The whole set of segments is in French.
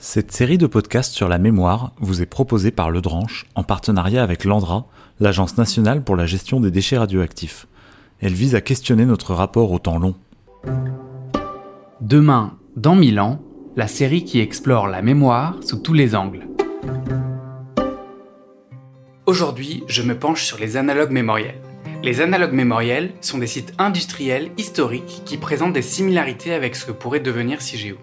Cette série de podcasts sur la mémoire vous est proposée par Le Dranche en partenariat avec l'ANDRA, l'Agence nationale pour la gestion des déchets radioactifs. Elle vise à questionner notre rapport au temps long. Demain, dans mille ans, la série qui explore la mémoire sous tous les angles. Aujourd'hui, je me penche sur les analogues mémoriels. Les analogues mémoriels sont des sites industriels historiques qui présentent des similarités avec ce que pourrait devenir CIGEO.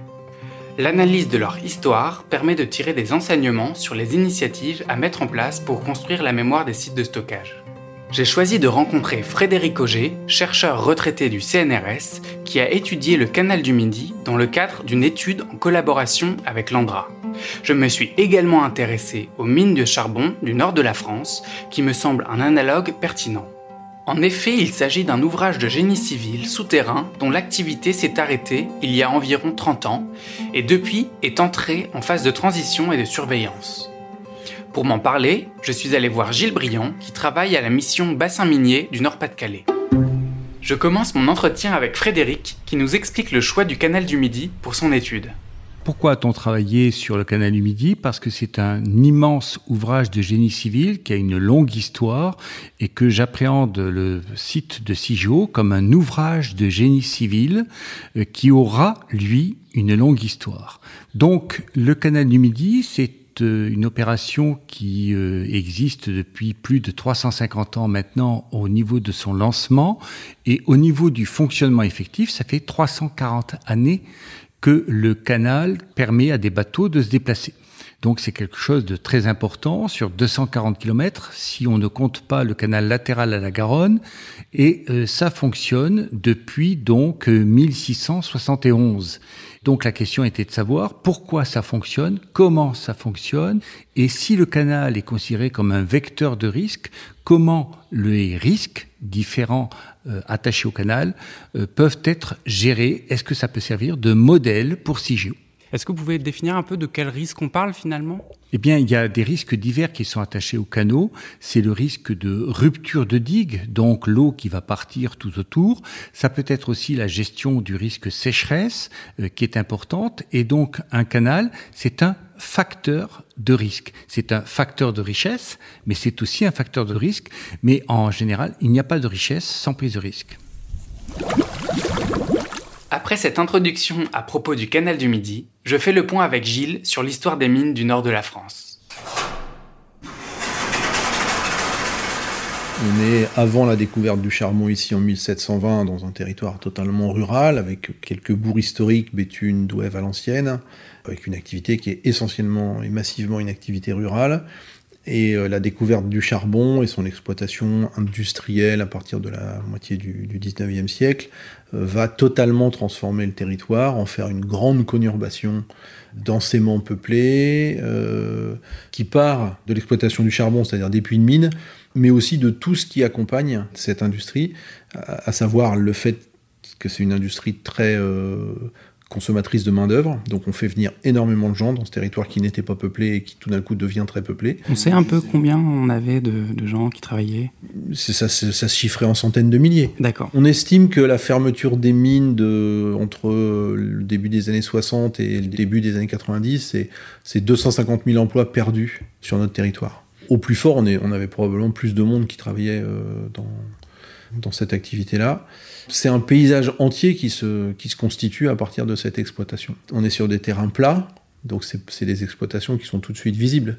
L'analyse de leur histoire permet de tirer des enseignements sur les initiatives à mettre en place pour construire la mémoire des sites de stockage. J'ai choisi de rencontrer Frédéric Auger, chercheur retraité du CNRS, qui a étudié le canal du Midi dans le cadre d'une étude en collaboration avec l'Andra. Je me suis également intéressé aux mines de charbon du nord de la France, qui me semble un analogue pertinent. En effet, il s'agit d'un ouvrage de génie civil souterrain dont l'activité s'est arrêtée il y a environ 30 ans et depuis est entrée en phase de transition et de surveillance. Pour m'en parler, je suis allé voir Gilles Briand qui travaille à la mission bassin minier du Nord-Pas-de-Calais. Je commence mon entretien avec Frédéric qui nous explique le choix du canal du Midi pour son étude. Pourquoi a-t-on travaillé sur le canal du Midi Parce que c'est un immense ouvrage de génie civil qui a une longue histoire et que j'appréhende le site de Sigeau comme un ouvrage de génie civil euh, qui aura, lui, une longue histoire. Donc, le canal du Midi, c'est euh, une opération qui euh, existe depuis plus de 350 ans maintenant au niveau de son lancement et au niveau du fonctionnement effectif, ça fait 340 années que le canal permet à des bateaux de se déplacer. Donc c'est quelque chose de très important sur 240 km si on ne compte pas le canal latéral à la Garonne et euh, ça fonctionne depuis donc 1671. Donc la question était de savoir pourquoi ça fonctionne, comment ça fonctionne et si le canal est considéré comme un vecteur de risque, comment les risques différents euh, attachés au canal euh, peuvent être gérés. Est-ce que ça peut servir de modèle pour CIGEO Est-ce que vous pouvez définir un peu de quel risque on parle finalement? Eh bien, il y a des risques divers qui sont attachés au canot. C'est le risque de rupture de digue, donc l'eau qui va partir tout autour. Ça peut être aussi la gestion du risque sécheresse euh, qui est importante. Et donc, un canal, c'est un facteur de risque. C'est un facteur de richesse, mais c'est aussi un facteur de risque. Mais en général, il n'y a pas de richesse sans prise de risque. Après cette introduction à propos du canal du Midi, je fais le point avec Gilles sur l'histoire des mines du nord de la France. On est avant la découverte du charbon ici en 1720 dans un territoire totalement rural avec quelques bourgs historiques, Béthune, Douai, Valenciennes, avec une activité qui est essentiellement et massivement une activité rurale. Et euh, la découverte du charbon et son exploitation industrielle à partir de la moitié du, du 19e siècle euh, va totalement transformer le territoire, en faire une grande conurbation densément peuplée, euh, qui part de l'exploitation du charbon, c'est-à-dire des puits de mine, mais aussi de tout ce qui accompagne cette industrie, à, à savoir le fait que c'est une industrie très euh, consommatrice de main-d'œuvre. Donc on fait venir énormément de gens dans ce territoire qui n'était pas peuplé et qui tout d'un coup devient très peuplé. On sait un peu combien on avait de, de gens qui travaillaient ça, ça se chiffrait en centaines de milliers. D'accord. On estime que la fermeture des mines de, entre le début des années 60 et le début des années 90, c'est- c'est 250 000 emplois perdus sur notre territoire. Au plus fort, on, avait probablement plus de monde qui travaillait euh, dans, cette activité-là. C'est un paysage entier qui se, constitue à partir de cette exploitation. On est sur des terrains plats, donc c'est des exploitations qui sont tout de suite visibles.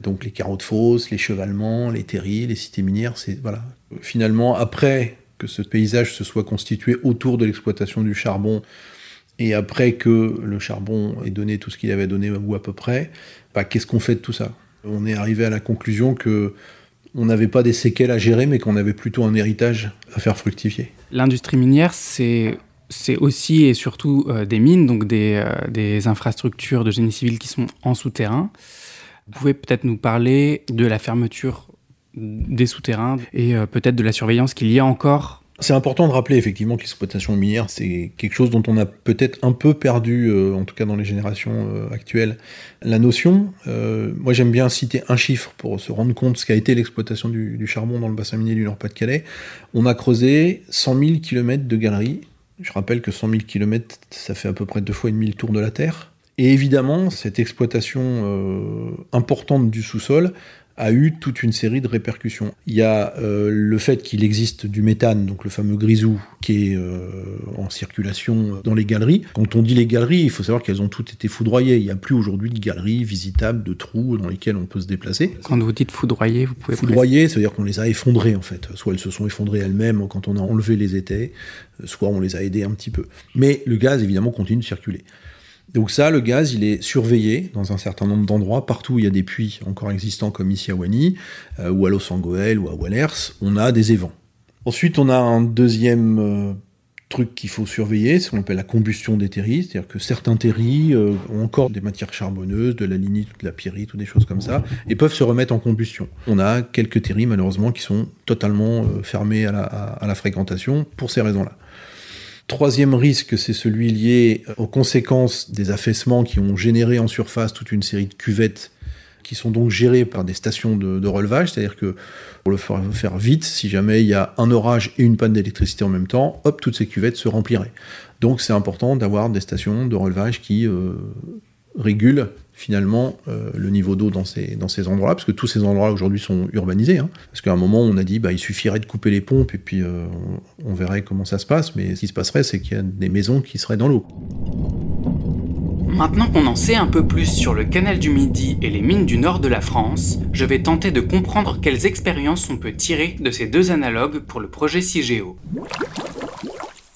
Donc les carreaux de fosse, les chevalements, les terriers, les cités minières, c'est voilà. Finalement, après que ce paysage se soit constitué autour de l'exploitation du charbon, et après que le charbon ait donné tout ce qu'il avait donné ou à peu près, bah, qu'est-ce qu'on fait de tout ça? On est arrivé à la conclusion que on n'avait pas des séquelles à gérer, mais qu'on avait plutôt un héritage à faire fructifier. L'industrie minière, c'est aussi et surtout euh, des mines, donc des, euh, des infrastructures de génie civil qui sont en souterrain. Vous pouvez peut-être nous parler de la fermeture des souterrains et euh, peut-être de la surveillance qu'il y a encore. C'est important de rappeler effectivement que l'exploitation minière, c'est quelque chose dont on a peut-être un peu perdu, euh, en tout cas dans les générations euh, actuelles, la notion. Euh, moi j'aime bien citer un chiffre pour se rendre compte de ce qu'a été l'exploitation du, charbon dans le bassin minier du Nord-Pas-de-Calais. On a creusé 100 000 km de galeries. Je rappelle que 100 000 km, ça fait à peu près deux fois et demi le tour de la Terre. Et évidemment, cette exploitation importante du sous-sol a eu toute une série de répercussions. Il y a euh, le fait qu'il existe du méthane, donc le fameux grisou, qui est euh, en circulation dans les galeries. Quand on dit les galeries, il faut savoir qu'elles ont toutes été foudroyées. Il n'y a plus aujourd'hui de galeries visitables, de trous dans lesquels on peut se déplacer. Quand vous dites foudroyer, vous pouvez... Foudroyer, ça veut dire qu'on les a effondrées en fait. Soit elles se sont effondrées elles-mêmes quand on a enlevé les étais, soit on les a aidées un petit peu. Mais le gaz, évidemment, continue de circuler. Donc ça, le gaz, il est surveillé dans un certain nombre d'endroits. Partout où il y a des puits encore existants, comme ici à Wany, euh, ou à Los Angeles, ou à Wallers, on a des évents. Ensuite, on a un deuxième euh, truc qu'il faut surveiller, ce qu'on appelle la combustion des terris, c'est-à-dire que certains terris euh, ont encore des matières charbonneuses, de la lignite, de la pyrite, ou des choses comme ça, et peuvent se remettre en combustion. On a quelques terris, malheureusement, qui sont totalement fermés à la fréquentation pour ces raisons-là. Troisième risque, c'est celui lié aux conséquences des affaissements qui ont généré en surface toute une série de cuvettes qui sont donc gérées par des stations de, relevage, c'est-à-dire que pour le faire vite, si jamais il y a un orage et une panne d'électricité en même temps, hop, toutes ces cuvettes se rempliraient. Donc c'est important d'avoir des stations de relevage qui euh, régulent finalement euh, le niveau d'eau dans ces, dans ces endroits-là, parce que tous ces endroits aujourd'hui sont urbanisés. Hein. parce qu'à un moment, on a dit bah, il suffirait de couper les pompes et puis euh, on, verrait comment ça se passe, mais ce qui se passerait, c'est qu'il y a des maisons qui seraient dans l'eau. Maintenant qu'on en sait un peu plus sur le canal du Midi et les mines du nord de la France, je vais tenter de comprendre quelles expériences on peut tirer de ces deux analogues pour le projet CIGEO.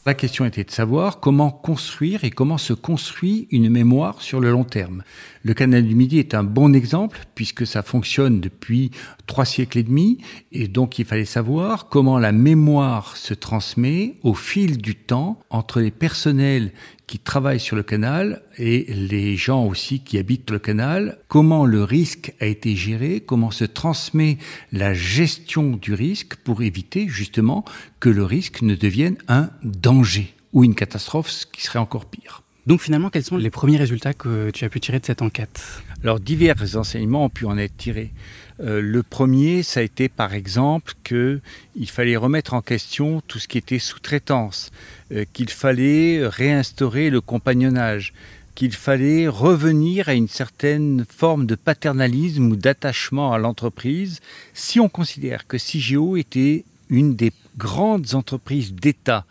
La question était de savoir comment construire et comment se construit une mémoire sur le long terme. Le canal du Midi est un bon exemple puisque ça fonctionne depuis trois siècles et demi et donc il fallait savoir comment la mémoire se transmet au fil du temps entre les personnels qui travaillent sur le canal et les gens aussi qui habitent le canal, comment le risque a été géré, comment se transmet la gestion du risque pour éviter justement que le risque ne devienne un danger ou une catastrophe, ce qui serait encore pire. Donc finalement, quels sont les premiers résultats que tu as pu tirer de cette enquête Alors divers enseignements ont pu en être tirés. Euh, le premier, ça a été par exemple qu'il fallait remettre en question tout ce qui était sous-traitance, euh, qu'il fallait réinstaurer le compagnonnage, qu'il fallait revenir à une certaine forme de paternalisme ou d'attachement à l'entreprise si on considère que CIGEO était une des grandes entreprises d'État,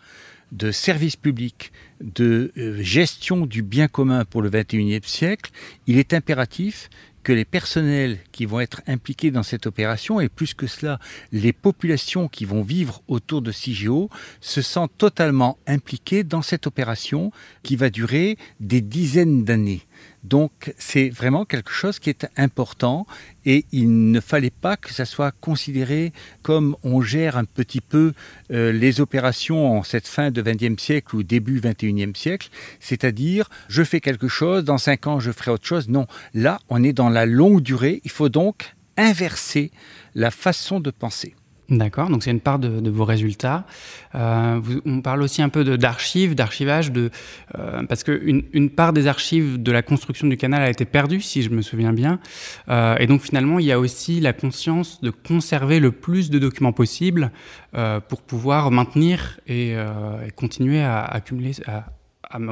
de services publics, de euh, gestion du bien commun pour le XXIe siècle, il est impératif que les personnels qui vont être impliqués dans cette opération, et plus que cela, les populations qui vont vivre autour de CIGEO, se sentent totalement impliqués dans cette opération qui va durer des dizaines d'années. Donc c'est vraiment quelque chose qui est important et il ne fallait pas que ça soit considéré comme on gère un petit peu euh, les opérations en cette fin de 20e siècle ou début 21e siècle, c'est-à-dire je fais quelque chose, dans 5 ans je ferai autre chose. Non, là on est dans la longue durée, il faut donc inverser la façon de penser. D'accord, donc c'est une part de, vos résultats. Euh, on parle aussi un peu d'archives, d'archivage, de, euh, parce qu'une une part des archives de la construction du canal a été perdue, si je me souviens bien. Euh, et donc finalement, il y a aussi la conscience de conserver le plus de documents possible pour pouvoir maintenir et, continuer à accumuler, à,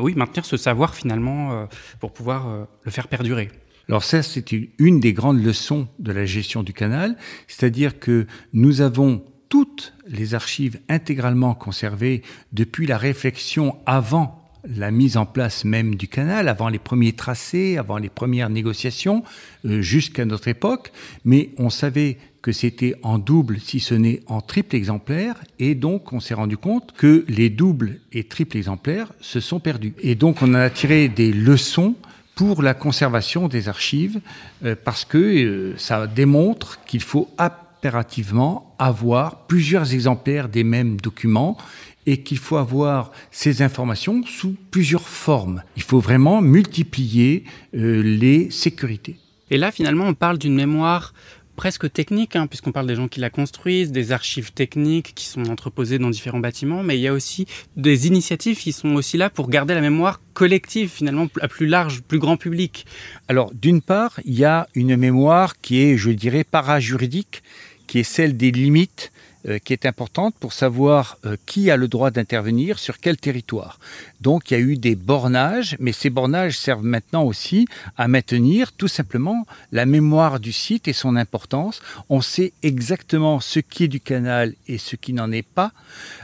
oui, maintenir ce savoir finalement pour pouvoir le faire perdurer. Alors ça, c'est une des grandes leçons de la gestion du canal, c'est-à-dire que nous avons toutes les archives intégralement conservées depuis la réflexion avant la mise en place même du canal, avant les premiers tracés, avant les premières négociations, euh, jusqu'à notre époque, mais on savait que c'était en double, si ce n'est en triple exemplaire, et donc on s'est rendu compte que les doubles et triples exemplaires se sont perdus. Et donc on a tiré des leçons pour la conservation des archives, euh, parce que euh, ça démontre qu'il faut impérativement avoir plusieurs exemplaires des mêmes documents et qu'il faut avoir ces informations sous plusieurs formes. Il faut vraiment multiplier euh, les sécurités. Et là, finalement, on parle d'une mémoire presque technique, hein, puisqu'on parle des gens qui la construisent, des archives techniques qui sont entreposées dans différents bâtiments, mais il y a aussi des initiatives qui sont aussi là pour garder la mémoire collective, finalement, à plus large, plus grand public. Alors, d'une part, il y a une mémoire qui est, je dirais, para-juridique, qui est celle des limites qui est importante pour savoir euh, qui a le droit d'intervenir sur quel territoire. Donc il y a eu des bornages, mais ces bornages servent maintenant aussi à maintenir tout simplement la mémoire du site et son importance. On sait exactement ce qui est du canal et ce qui n'en est pas.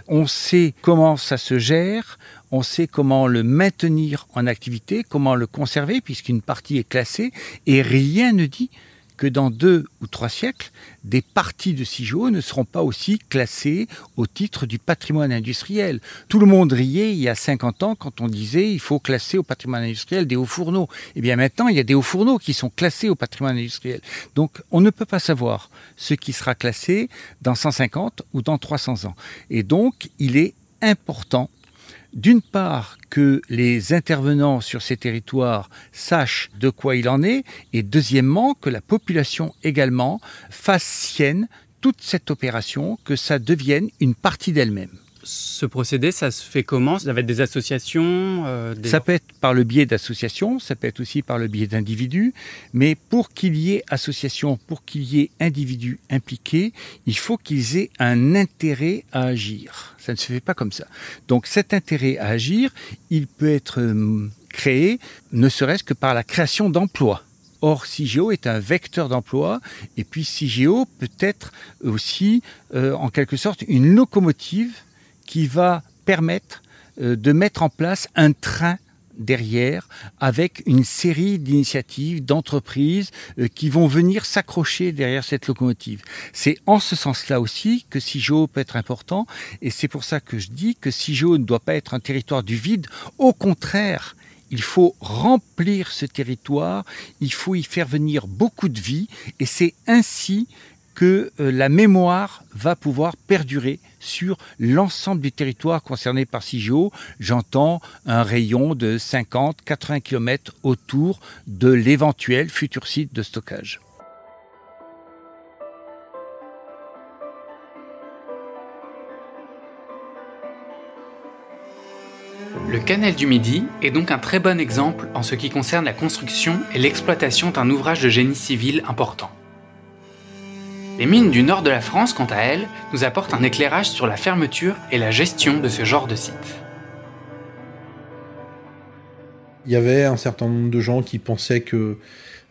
On sait comment ça se gère on sait comment le maintenir en activité, comment le conserver, puisqu'une partie est classée, et rien ne dit que dans deux ou trois siècles, des parties de CIGEO ne seront pas aussi classées au titre du patrimoine industriel. Tout le monde riait il y a 50 ans quand on disait il faut classer au patrimoine industriel des hauts fourneaux. Eh bien maintenant, il y a des hauts fourneaux qui sont classés au patrimoine industriel. Donc on ne peut pas savoir ce qui sera classé dans 150 ou dans 300 ans. Et donc il est important d'une part, que les intervenants sur ces territoires sachent de quoi il en est, et deuxièmement, que la population également fasse sienne toute cette opération, que ça devienne une partie d'elle-même ce procédé, ça se fait comment? Ça va être des associations euh, Ça peut être par le biais d'associations, ça peut être aussi par le biais d'individus, mais pour qu'il y ait association, pour qu'il y ait individus impliqués, il faut qu'ils aient un intérêt à agir. Ça ne se fait pas comme ça. Donc cet intérêt à agir, il peut être hum, créé ne serait-ce que par la création d'emplois. Or, CIGEO est un vecteur d'emploi, et puis CIGEO peut être aussi, euh, en quelque sorte, une locomotive qui va permettre euh, de mettre en place un train derrière avec une série d'initiatives, d'entreprises euh, qui vont venir s'accrocher derrière cette locomotive. C'est en ce sens-là aussi que CIGEO peut être important et c'est pour ça que je dis que CIGEO ne doit pas être un territoire du vide. Au contraire, il faut remplir ce territoire, il faut y faire venir beaucoup de vie et c'est ainsi que euh, la mémoire va pouvoir perdurer sur l'ensemble du territoire concerné par CIGEO. J'entends un rayon de 50-80 km autour de l'éventuel futur site de stockage. Le canal du Midi est donc un très bon exemple en ce qui concerne la construction et l'exploitation d'un ouvrage de génie civil important. Les mines du nord de la France, quant à elles, nous apportent un éclairage sur la fermeture et la gestion de ce genre de site. Il y avait un certain nombre de gens qui pensaient que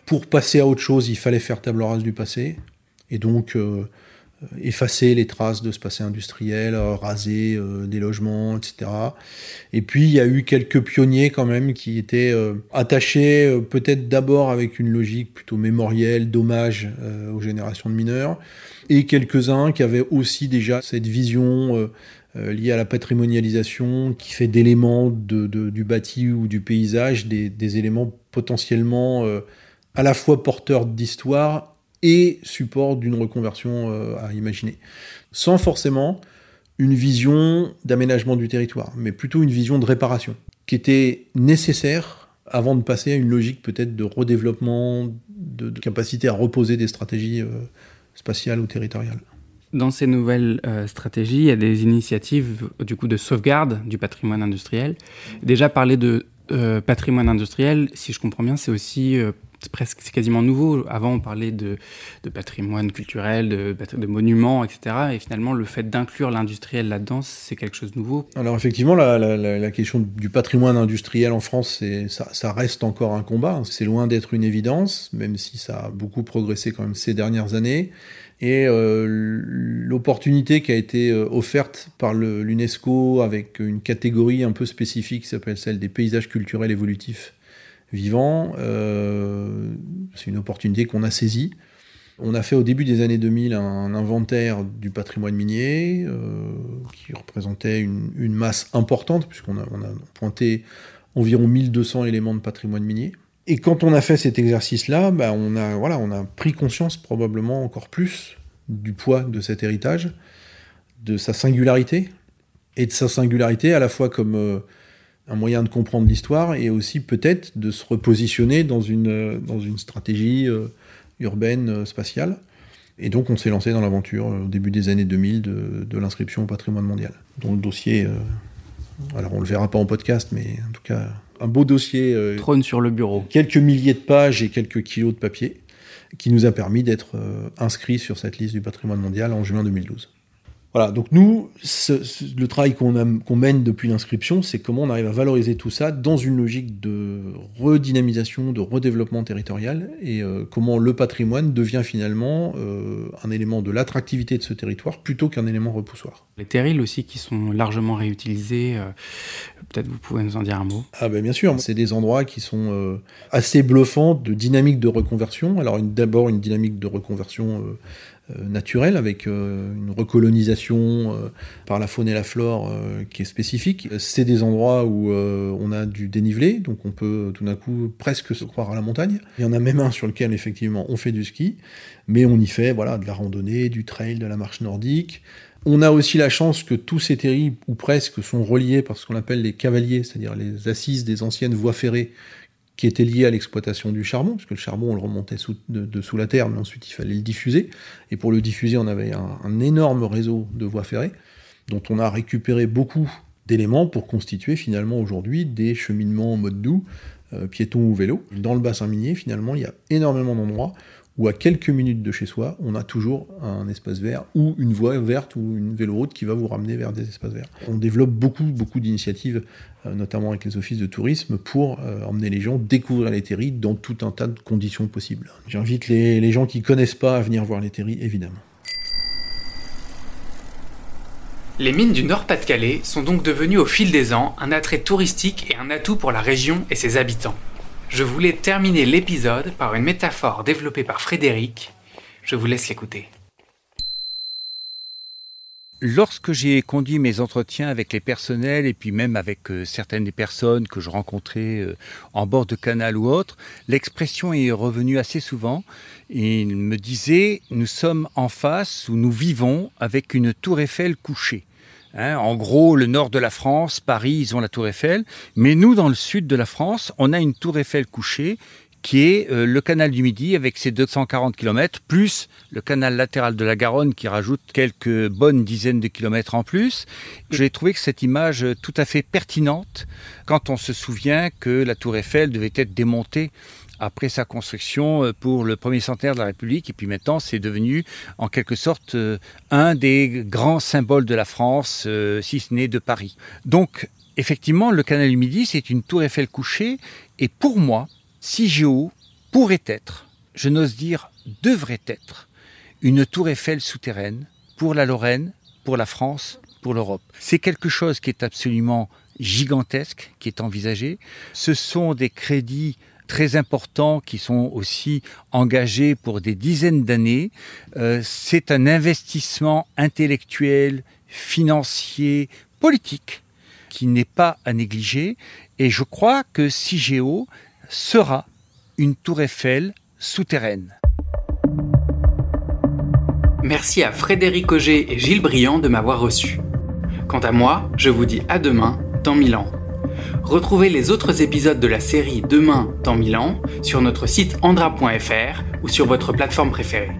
pour passer à autre chose, il fallait faire table rase du passé. Et donc, euh, effacer les traces de ce passé industriel, euh, raser euh, des logements, etc. Et puis il y a eu quelques pionniers quand même qui étaient attachés peut-être d'abord avec une logique plutôt mémorielle, d'hommage aux générations de mineurs, et quelques-uns qui avaient aussi déjà cette vision liée à la patrimonialisation qui fait d'éléments du bâti ou du paysage des, des éléments potentiellement à la fois porteurs d'histoire et support d'une reconversion euh, à imaginer. Sans forcément une vision d'aménagement du territoire, mais plutôt une vision de réparation, qui était nécessaire avant de passer à une logique peut-être de redéveloppement, de, capacité à reposer des stratégies euh, spatiales ou territoriales. Dans ces nouvelles euh, stratégies, il y a des initiatives du coup de sauvegarde du patrimoine industriel. Déjà parler de patrimoine industriel, si je comprends bien, c'est aussi presque, c'est quasiment nouveau. Avant, on parlait de, patrimoine culturel, de, monuments, etc. Et finalement, le fait d'inclure l'industriel là-dedans, c'est quelque chose de nouveau. Alors effectivement, la, question du patrimoine industriel en France, ça, ça, reste encore un combat. C'est loin d'être une évidence, même si ça a beaucoup progressé quand même ces dernières années. Et euh, l'opportunité qui a été euh, offerte par l'UNESCO avec une catégorie un peu spécifique qui s'appelle celle des paysages culturels évolutifs vivant. Euh, c'est une opportunité qu'on a saisie. On a fait au début des années 2000 un inventaire du patrimoine minier euh, qui représentait une, masse importante, puisqu'on a, pointé environ 1200 éléments de patrimoine minier. Et quand on a fait cet exercice-là, bah, a, on a pris conscience probablement encore plus du poids de cet héritage, de sa singularité, et de sa singularité à la fois comme euh, un moyen de comprendre l'histoire et aussi peut-être de se repositionner dans une, dans une stratégie euh, urbaine euh, spatiale. Et donc on s'est lancé dans l'aventure euh, au début des années 2000 de, de l'inscription au patrimoine mondial. Dont le dossier, alors on le verra pas en podcast, mais en tout cas un beau dossier. Trône sur le bureau. Quelques milliers de pages et quelques kilos de papier qui nous a permis d'être inscrits sur cette liste du patrimoine mondial en juin 2012. Voilà, donc nous, le travail qu'on mène depuis l'inscription, c'est comment on arrive à valoriser tout ça dans une logique de redynamisation, de redéveloppement territorial, et euh, comment le patrimoine devient finalement euh, un élément de l'attractivité de ce territoire plutôt qu'un élément repoussoir. Les terrils aussi qui sont largement réutilisés, euh, peut-être vous pouvez nous en dire un mot? Ah ben bien sûr, c'est des endroits qui sont assez bluffants de dynamique de reconversion. Alors d'abord une dynamique de reconversion euh, naturel, avec euh, une recolonisation euh, par la faune et la flore qui est spécifique. C'est des endroits où on a du dénivelé, donc on peut tout d'un coup presque se croire à la montagne. Il y en a même un sur lequel effectivement on fait du ski, mais on y fait voilà de la randonnée, du trail, de la marche nordique. On a aussi la chance que tous ces terrils, ou presque, sont reliés par ce qu'on appelle les cavaliers, c'est-à-dire les assises des anciennes voies ferrées qui était lié à l'exploitation du charbon, parce que le charbon, on le remontait de, sous la terre, mais ensuite il fallait le diffuser. Et pour le diffuser, on avait un, énorme réseau de voies ferrées, dont on a récupéré beaucoup d'éléments pour constituer finalement aujourd'hui des cheminements en mode doux, euh, piétons ou vélo. Dans le bassin minier, finalement, il y a énormément d'endroits où à quelques minutes de chez soi, on a toujours un espace vert ou une voie verte ou une véloroute qui va vous ramener vers des espaces verts. On développe beaucoup, beaucoup d'initiatives, euh, notamment avec les offices de tourisme, pour euh, emmener les gens découvrir les terris dans tout un tas de conditions possibles. J'invite les, les gens qui ne connaissent pas à venir voir les terris, évidemment. Les mines du Nord-Pas-de-Calais sont donc devenues au fil des ans un attrait touristique et un atout pour la région et ses habitants. Je voulais terminer l'épisode par une métaphore développée par Frédéric. Je vous laisse l'écouter. Lorsque j'ai conduit mes entretiens avec les personnels et puis même avec euh, certaines des personnes que je rencontrais euh, en bord de canal ou autre, l'expression est revenue assez souvent. Et il me disait, nous sommes en face ou nous vivons avec une tour Eiffel couchée. Hein, en gros, le nord de la France, Paris, ils ont la tour Eiffel. Mais nous, dans le sud de la France, on a une tour Eiffel couchée qui est euh, le canal du Midi avec ses 240 km, plus le canal latéral de la Garonne qui rajoute quelques bonnes dizaines de kilomètres en plus. J'ai trouvé que cette image tout à fait pertinente quand on se souvient que la tour Eiffel devait être démontée après sa construction euh, pour le premier centenaire de la République. Et puis maintenant, c'est devenu en quelque sorte euh, un des grands symboles de la France, euh, si ce n'est de Paris. Donc, effectivement, le canal du Midi, c'est une tour Eiffel couchée. Et pour moi, CIGEO pourrait être, je n'ose dire devrait être, une tour Eiffel souterraine pour la Lorraine, pour la France, pour l'Europe. C'est quelque chose qui est absolument gigantesque, qui est envisagé. Ce sont des crédits très importants qui sont aussi engagés pour des dizaines d'années. Euh, c'est un investissement intellectuel, financier, politique qui n'est pas à négliger. Et je crois que CIGEO sera une tour Eiffel souterraine. Merci à Frédéric Auger et Gilles Briand de m'avoir reçu. Quant à moi, je vous dis à demain dans Milan. Retrouvez les autres épisodes de la série Demain dans Milan sur notre site andra.fr ou sur votre plateforme préférée.